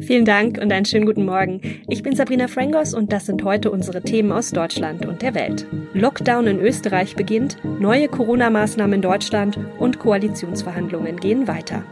Vielen Dank und einen schönen guten Morgen. Ich bin Sabrina Frangos und das sind heute unsere Themen aus Deutschland und der Welt. Lockdown in Österreich beginnt, neue Corona-Maßnahmen in Deutschland und Koalitionsverhandlungen gehen weiter.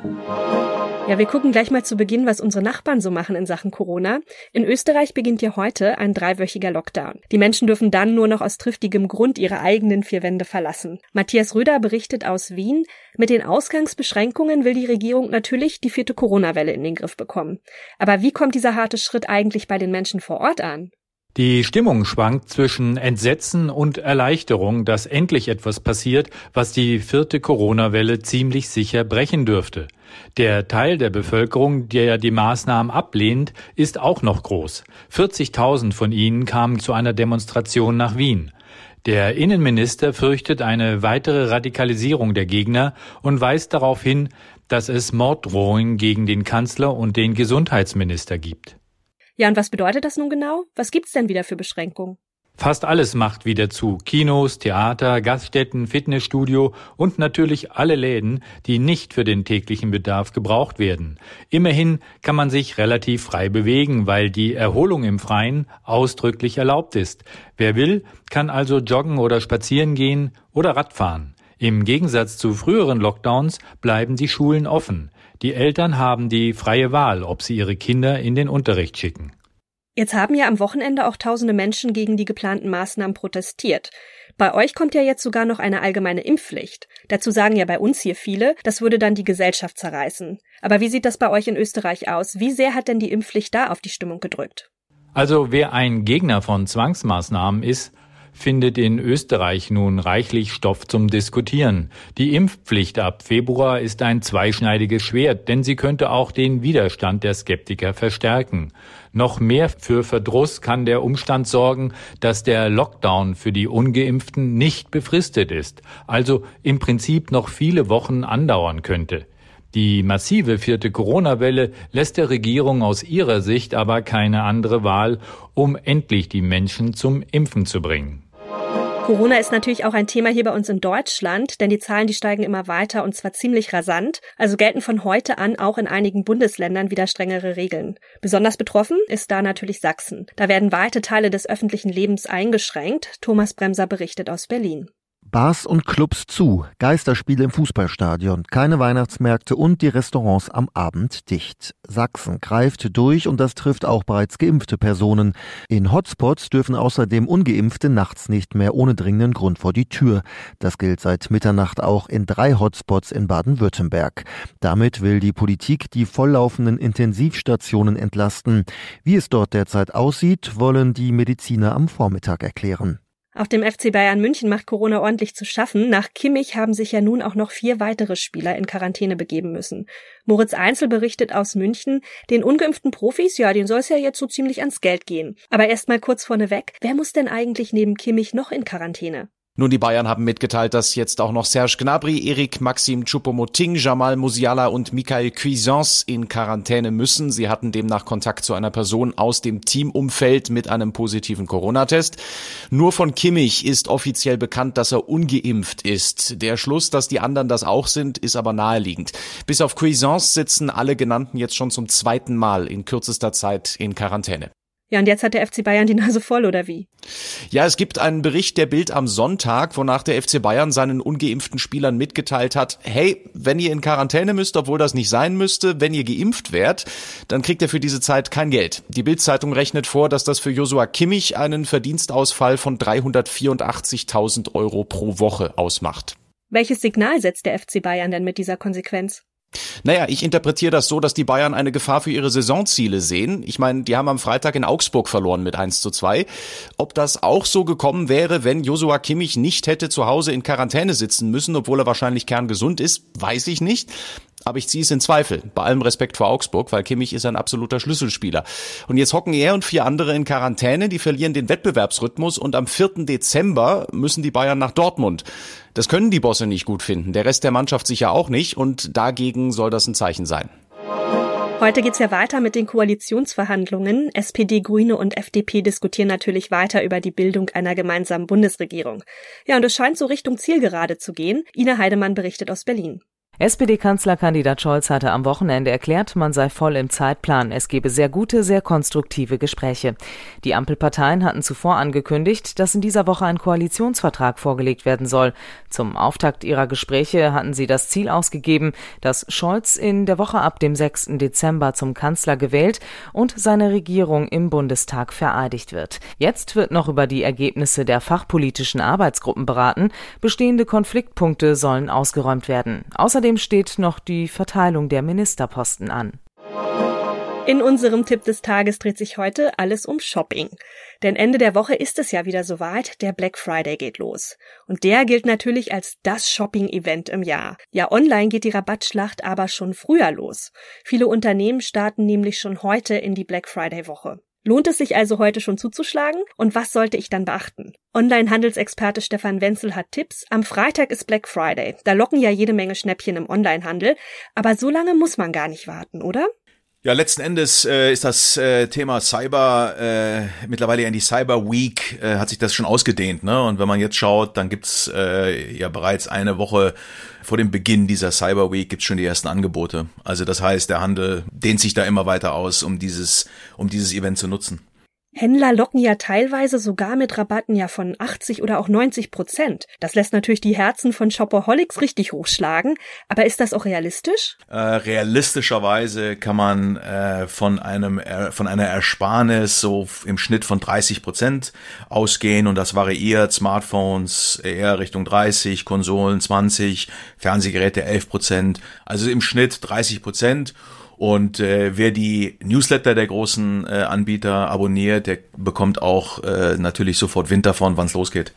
Ja, wir gucken gleich mal zu Beginn, was unsere Nachbarn so machen in Sachen Corona. In Österreich beginnt ja heute ein dreiwöchiger Lockdown. Die Menschen dürfen dann nur noch aus triftigem Grund ihre eigenen vier Wände verlassen. Matthias Röder berichtet aus Wien. Mit den Ausgangsbeschränkungen will die Regierung natürlich die vierte Corona-Welle in den Griff bekommen. Aber wie kommt dieser harte Schritt eigentlich bei den Menschen vor Ort an? Die Stimmung schwankt zwischen Entsetzen und Erleichterung, dass endlich etwas passiert, was die vierte Corona-Welle ziemlich sicher brechen dürfte. Der Teil der Bevölkerung, der die Maßnahmen ablehnt, ist auch noch groß. 40.000 von ihnen kamen zu einer Demonstration nach Wien. Der Innenminister fürchtet eine weitere Radikalisierung der Gegner und weist darauf hin, dass es Morddrohungen gegen den Kanzler und den Gesundheitsminister gibt. Ja, und was bedeutet das nun genau? Was gibt's denn wieder für Beschränkungen? Fast alles macht wieder zu. Kinos, Theater, Gaststätten, Fitnessstudio und natürlich alle Läden, die nicht für den täglichen Bedarf gebraucht werden. Immerhin kann man sich relativ frei bewegen, weil die Erholung im Freien ausdrücklich erlaubt ist. Wer will, kann also joggen oder spazieren gehen oder Radfahren. Im Gegensatz zu früheren Lockdowns bleiben die Schulen offen. Die Eltern haben die freie Wahl, ob sie ihre Kinder in den Unterricht schicken. Jetzt haben ja am Wochenende auch tausende Menschen gegen die geplanten Maßnahmen protestiert. Bei euch kommt ja jetzt sogar noch eine allgemeine Impfpflicht. Dazu sagen ja bei uns hier viele, das würde dann die Gesellschaft zerreißen. Aber wie sieht das bei euch in Österreich aus? Wie sehr hat denn die Impfpflicht da auf die Stimmung gedrückt? Also wer ein Gegner von Zwangsmaßnahmen ist, findet in Österreich nun reichlich Stoff zum Diskutieren. Die Impfpflicht ab Februar ist ein zweischneidiges Schwert, denn sie könnte auch den Widerstand der Skeptiker verstärken. Noch mehr für Verdruss kann der Umstand sorgen, dass der Lockdown für die ungeimpften nicht befristet ist, also im Prinzip noch viele Wochen andauern könnte. Die massive vierte Corona-Welle lässt der Regierung aus ihrer Sicht aber keine andere Wahl, um endlich die Menschen zum Impfen zu bringen. Corona ist natürlich auch ein Thema hier bei uns in Deutschland, denn die Zahlen, die steigen immer weiter und zwar ziemlich rasant. Also gelten von heute an auch in einigen Bundesländern wieder strengere Regeln. Besonders betroffen ist da natürlich Sachsen. Da werden weite Teile des öffentlichen Lebens eingeschränkt. Thomas Bremser berichtet aus Berlin. Bars und Clubs zu, Geisterspiele im Fußballstadion, keine Weihnachtsmärkte und die Restaurants am Abend dicht. Sachsen greift durch und das trifft auch bereits geimpfte Personen. In Hotspots dürfen außerdem ungeimpfte nachts nicht mehr ohne dringenden Grund vor die Tür. Das gilt seit Mitternacht auch in drei Hotspots in Baden-Württemberg. Damit will die Politik die volllaufenden Intensivstationen entlasten. Wie es dort derzeit aussieht, wollen die Mediziner am Vormittag erklären. Auch dem FC Bayern München macht Corona ordentlich zu schaffen. Nach Kimmich haben sich ja nun auch noch vier weitere Spieler in Quarantäne begeben müssen. Moritz Einzel berichtet aus München, den ungeimpften Profis, ja, denen soll es ja jetzt so ziemlich ans Geld gehen. Aber erst mal kurz vorneweg, wer muss denn eigentlich neben Kimmich noch in Quarantäne? Nun, die Bayern haben mitgeteilt, dass jetzt auch noch Serge Gnabry, Erik Maxim Choupo-Moting, Jamal Musiala und Michael Cuisance in Quarantäne müssen. Sie hatten demnach Kontakt zu einer Person aus dem Teamumfeld mit einem positiven Corona-Test. Nur von Kimmich ist offiziell bekannt, dass er ungeimpft ist. Der Schluss, dass die anderen das auch sind, ist aber naheliegend. Bis auf Cuisance sitzen alle genannten jetzt schon zum zweiten Mal in kürzester Zeit in Quarantäne. Ja, und jetzt hat der FC Bayern die Nase voll, oder wie? Ja, es gibt einen Bericht der Bild am Sonntag, wonach der FC Bayern seinen ungeimpften Spielern mitgeteilt hat, hey, wenn ihr in Quarantäne müsst, obwohl das nicht sein müsste, wenn ihr geimpft wärt, dann kriegt ihr für diese Zeit kein Geld. Die Bild-Zeitung rechnet vor, dass das für Josua Kimmich einen Verdienstausfall von 384.000 Euro pro Woche ausmacht. Welches Signal setzt der FC Bayern denn mit dieser Konsequenz? Naja, ich interpretiere das so, dass die Bayern eine Gefahr für ihre Saisonziele sehen. Ich meine, die haben am Freitag in Augsburg verloren mit 1 zu 2. Ob das auch so gekommen wäre, wenn Josua Kimmich nicht hätte zu Hause in Quarantäne sitzen müssen, obwohl er wahrscheinlich kerngesund ist, weiß ich nicht aber ich ziehe es in Zweifel. Bei allem Respekt vor Augsburg, weil Kimmich ist ein absoluter Schlüsselspieler. Und jetzt hocken er und vier andere in Quarantäne, die verlieren den Wettbewerbsrhythmus und am 4. Dezember müssen die Bayern nach Dortmund. Das können die Bosse nicht gut finden, der Rest der Mannschaft sicher auch nicht und dagegen soll das ein Zeichen sein. Heute geht's ja weiter mit den Koalitionsverhandlungen. SPD, Grüne und FDP diskutieren natürlich weiter über die Bildung einer gemeinsamen Bundesregierung. Ja, und es scheint so Richtung Zielgerade zu gehen. Ina Heidemann berichtet aus Berlin. SPD-Kanzlerkandidat Scholz hatte am Wochenende erklärt, man sei voll im Zeitplan. Es gebe sehr gute, sehr konstruktive Gespräche. Die Ampelparteien hatten zuvor angekündigt, dass in dieser Woche ein Koalitionsvertrag vorgelegt werden soll. Zum Auftakt ihrer Gespräche hatten sie das Ziel ausgegeben, dass Scholz in der Woche ab dem 6. Dezember zum Kanzler gewählt und seine Regierung im Bundestag vereidigt wird. Jetzt wird noch über die Ergebnisse der fachpolitischen Arbeitsgruppen beraten. Bestehende Konfliktpunkte sollen ausgeräumt werden. Außerdem Außerdem steht noch die Verteilung der Ministerposten an. In unserem Tipp des Tages dreht sich heute alles um Shopping. Denn Ende der Woche ist es ja wieder soweit, der Black Friday geht los. Und der gilt natürlich als das Shopping-Event im Jahr. Ja, online geht die Rabattschlacht aber schon früher los. Viele Unternehmen starten nämlich schon heute in die Black Friday-Woche. Lohnt es sich also heute schon zuzuschlagen? Und was sollte ich dann beachten? Online-Handelsexperte Stefan Wenzel hat Tipps. Am Freitag ist Black Friday. Da locken ja jede Menge Schnäppchen im Onlinehandel. Aber so lange muss man gar nicht warten, oder? Ja, letzten Endes äh, ist das äh, Thema Cyber äh, mittlerweile in die Cyber Week äh, hat sich das schon ausgedehnt, ne? Und wenn man jetzt schaut, dann gibt's äh, ja bereits eine Woche vor dem Beginn dieser Cyber Week gibt's schon die ersten Angebote. Also das heißt, der Handel dehnt sich da immer weiter aus, um dieses um dieses Event zu nutzen. Händler locken ja teilweise sogar mit Rabatten ja von 80 oder auch 90 Prozent. Das lässt natürlich die Herzen von Shopaholics richtig hochschlagen. Aber ist das auch realistisch? Äh, realistischerweise kann man äh, von einem äh, von einer Ersparnis so im Schnitt von 30 Prozent ausgehen und das variiert. Smartphones eher Richtung 30, Konsolen 20, Fernsehgeräte 11 Prozent. Also im Schnitt 30 Prozent. Und äh, wer die Newsletter der großen äh, Anbieter abonniert, der bekommt auch äh, natürlich sofort Wind davon, wann es losgeht.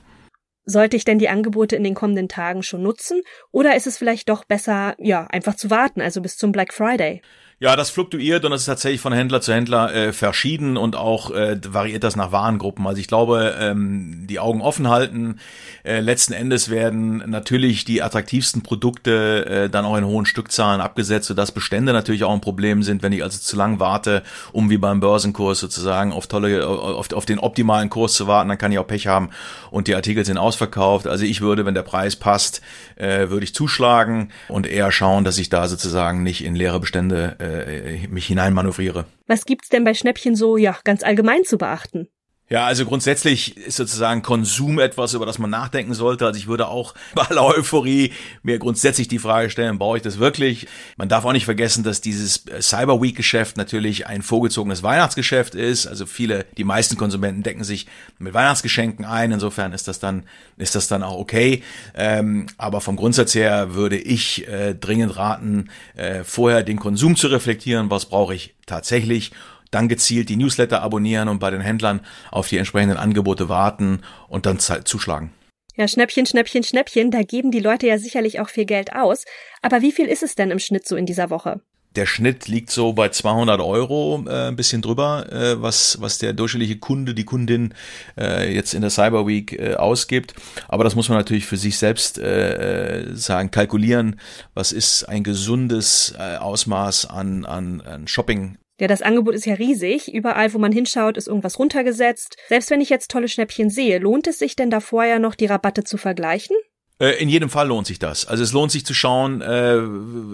Sollte ich denn die Angebote in den kommenden Tagen schon nutzen? Oder ist es vielleicht doch besser, ja, einfach zu warten, also bis zum Black Friday? Ja, das fluktuiert und das ist tatsächlich von Händler zu Händler äh, verschieden und auch äh, variiert das nach Warengruppen. Also ich glaube, ähm, die Augen offen halten. Äh, letzten Endes werden natürlich die attraktivsten Produkte äh, dann auch in hohen Stückzahlen abgesetzt, sodass Bestände natürlich auch ein Problem sind, wenn ich also zu lang warte, um wie beim Börsenkurs sozusagen auf tolle, auf, auf den optimalen Kurs zu warten, dann kann ich auch Pech haben und die Artikel sind ausverkauft. Also ich würde, wenn der Preis passt, äh, würde ich zuschlagen und eher schauen, dass ich da sozusagen nicht in leere Bestände äh, äh, mich hineinmanövriere. Was gibt's denn bei Schnäppchen so, ja, ganz allgemein zu beachten? Ja, also grundsätzlich ist sozusagen Konsum etwas, über das man nachdenken sollte. Also ich würde auch bei aller Euphorie mir grundsätzlich die Frage stellen, brauche ich das wirklich? Man darf auch nicht vergessen, dass dieses Cyber Week Geschäft natürlich ein vorgezogenes Weihnachtsgeschäft ist. Also viele, die meisten Konsumenten decken sich mit Weihnachtsgeschenken ein. Insofern ist das dann, ist das dann auch okay. Ähm, aber vom Grundsatz her würde ich äh, dringend raten, äh, vorher den Konsum zu reflektieren. Was brauche ich tatsächlich? Dann gezielt die Newsletter abonnieren und bei den Händlern auf die entsprechenden Angebote warten und dann zuschlagen. Ja, Schnäppchen, Schnäppchen, Schnäppchen, da geben die Leute ja sicherlich auch viel Geld aus. Aber wie viel ist es denn im Schnitt so in dieser Woche? Der Schnitt liegt so bei 200 Euro, äh, ein bisschen drüber, äh, was, was der durchschnittliche Kunde, die Kundin äh, jetzt in der Cyber Week äh, ausgibt. Aber das muss man natürlich für sich selbst äh, äh sagen, kalkulieren. Was ist ein gesundes äh, Ausmaß an, an, an Shopping ja, das Angebot ist ja riesig. Überall, wo man hinschaut, ist irgendwas runtergesetzt. Selbst wenn ich jetzt tolle Schnäppchen sehe, lohnt es sich denn da vorher noch die Rabatte zu vergleichen? Äh, in jedem Fall lohnt sich das. Also es lohnt sich zu schauen, äh,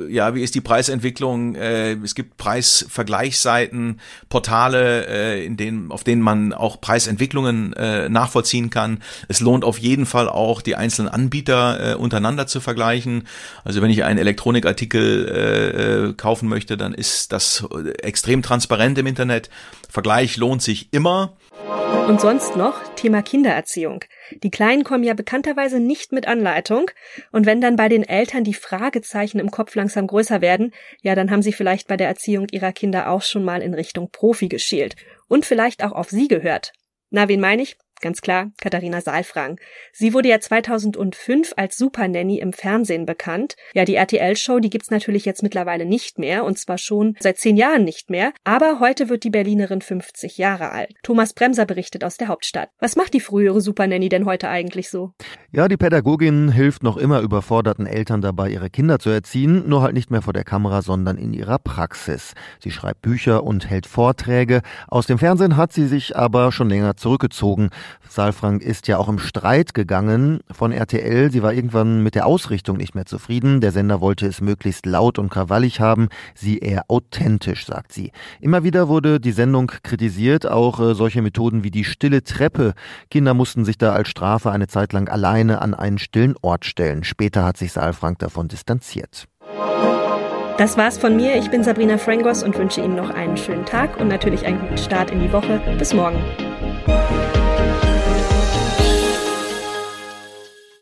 ja, wie ist die Preisentwicklung. Äh, es gibt Preisvergleichsseiten, Portale, äh, in denen, auf denen man auch Preisentwicklungen äh, nachvollziehen kann. Es lohnt auf jeden Fall auch, die einzelnen Anbieter äh, untereinander zu vergleichen. Also wenn ich einen Elektronikartikel äh, äh kaufen möchte, dann ist das extrem transparent im Internet. Vergleich lohnt sich immer. Und sonst noch Thema Kindererziehung. Die Kleinen kommen ja bekannterweise nicht mit Anleitung. Und wenn dann bei den Eltern die Fragezeichen im Kopf langsam größer werden, ja, dann haben sie vielleicht bei der Erziehung ihrer Kinder auch schon mal in Richtung Profi geschielt. Und vielleicht auch auf sie gehört. Na, wen meine ich? Ganz klar, Katharina Saalfrang. Sie wurde ja 2005 als Supernanny im Fernsehen bekannt. Ja, die RTL-Show, die gibt's natürlich jetzt mittlerweile nicht mehr und zwar schon seit zehn Jahren nicht mehr. Aber heute wird die Berlinerin 50 Jahre alt. Thomas Bremser berichtet aus der Hauptstadt. Was macht die frühere Supernanny denn heute eigentlich so? Ja, die Pädagogin hilft noch immer überforderten Eltern dabei, ihre Kinder zu erziehen, nur halt nicht mehr vor der Kamera, sondern in ihrer Praxis. Sie schreibt Bücher und hält Vorträge. Aus dem Fernsehen hat sie sich aber schon länger zurückgezogen. Saalfrank ist ja auch im Streit gegangen von RTL. Sie war irgendwann mit der Ausrichtung nicht mehr zufrieden. Der Sender wollte es möglichst laut und krawallig haben, sie eher authentisch, sagt sie. Immer wieder wurde die Sendung kritisiert, auch äh, solche Methoden wie die stille Treppe. Kinder mussten sich da als Strafe eine Zeit lang alleine an einen stillen Ort stellen. Später hat sich Saalfrank davon distanziert. Das war's von mir. Ich bin Sabrina Frangos und wünsche Ihnen noch einen schönen Tag und natürlich einen guten Start in die Woche. Bis morgen.